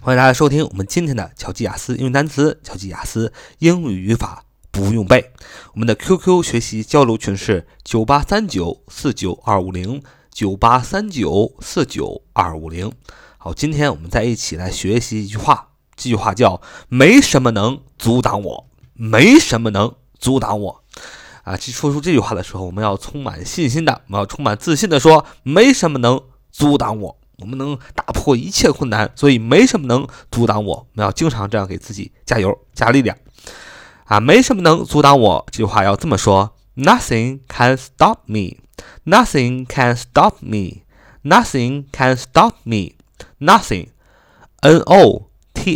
欢迎大家收听我们今天的巧记雅思英语单词、巧记雅思英语语法不用背。我们的 QQ 学习交流群是九八三九四九二五零九八三九四九二五零。好，今天我们再一起来学习一句话，这句话叫“没什么能阻挡我，没什么能阻挡我”。啊，说出这句话的时候，我们要充满信心的，我们要充满自信的说：“没什么能阻挡我。”我们能打破一切困难，所以没什么能阻挡我。我们要经常这样给自己加油、加力量啊！没什么能阻挡我，这句话要这么说：Nothing can stop me. Nothing can stop me. Nothing can stop me. Nothing, N-O-T-H-I-N-G,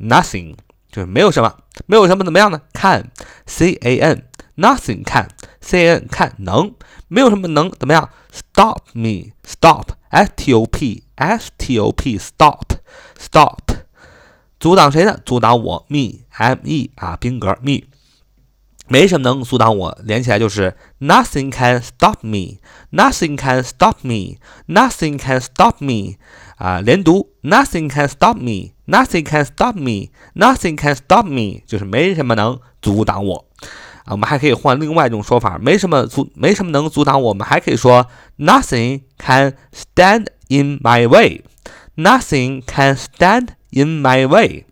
nothing 就是没有什么，没有什么怎么样呢？看，C-A-N, nothing can, C-A-N 看能。没有什么能怎么样？Stop me, stop, S T O P, S T O P, stop, stop，阻挡谁呢？阻挡我，me, M E 啊，宾格 me，没什么能阻挡我，连起来就是 Nothing can stop me, Nothing can stop me, Nothing can stop me，啊，连读 Nothing can stop me, Nothing can stop me, Nothing can stop me，就是没什么能阻挡我。 啊，我们还可以换另外一种说法，没什么阻，没什么能阻挡我们，还可以说 Nothing can stand in my way. Nothing can stand in my way.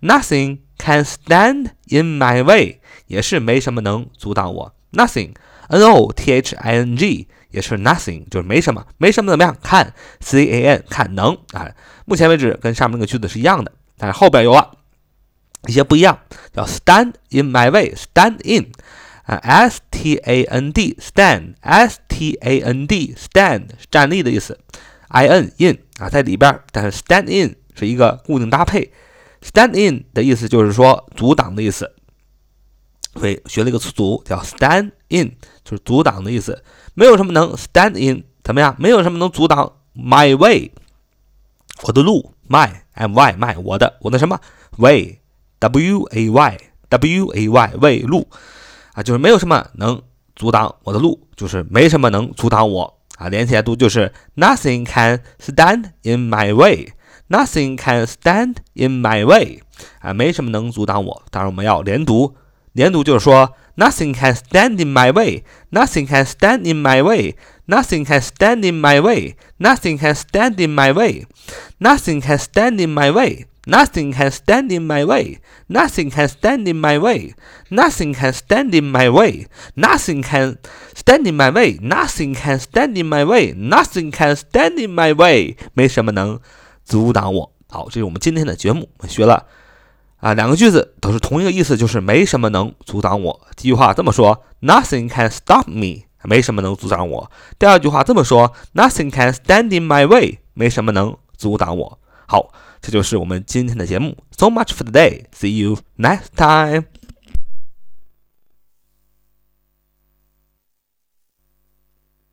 Nothing can stand in my way，也是没什么能阻挡我。Nothing，N O T H I N G，也是 nothing，就是没什么，没什么怎么样？看 C A N，看能啊。目前为止跟上面那个句子是一样的，但是后边有了。一些不一样，叫 stand in my way，stand in，啊，s t a n d，stand，s t a n d，stand，站立的意思，i n in 啊，在里边，但是 stand in 是一个固定搭配，stand in 的意思就是说阻挡的意思，所以学了一个词组叫 stand in，就是阻挡的意思，没有什么能 stand in 怎么样？没有什么能阻挡 my way，我的路，my m y my 我的我的什么 way。W A Y W A Y 为路啊，就是没有什么能阻挡我的路，就是没什么能阻挡我啊。连起来读就是 Nothing can stand in my way. Nothing can stand in my way 啊，没什么能阻挡我。当然我们要连读，连读就是说 Nothing can stand in my way. Nothing can stand in my way. Nothing can stand in my way. Nothing can stand in my way. Nothing can stand in my way. Nothing can stand in my way. Nothing can stand in my way. Nothing can stand in my way. Nothing can stand in my way. Nothing can stand in my way. Nothing can stand in my way. 没什么能阻挡我。好，这是我们今天的节目，我们学了啊两个句子，都是同一个意思，就是没什么能阻挡我。第一句话这么说：Nothing can stop me，没什么能阻挡我。第二句话这么说：Nothing can stand in my way，没什么能阻挡我。好。这就是我们今天的节目。So much for today. See you next time.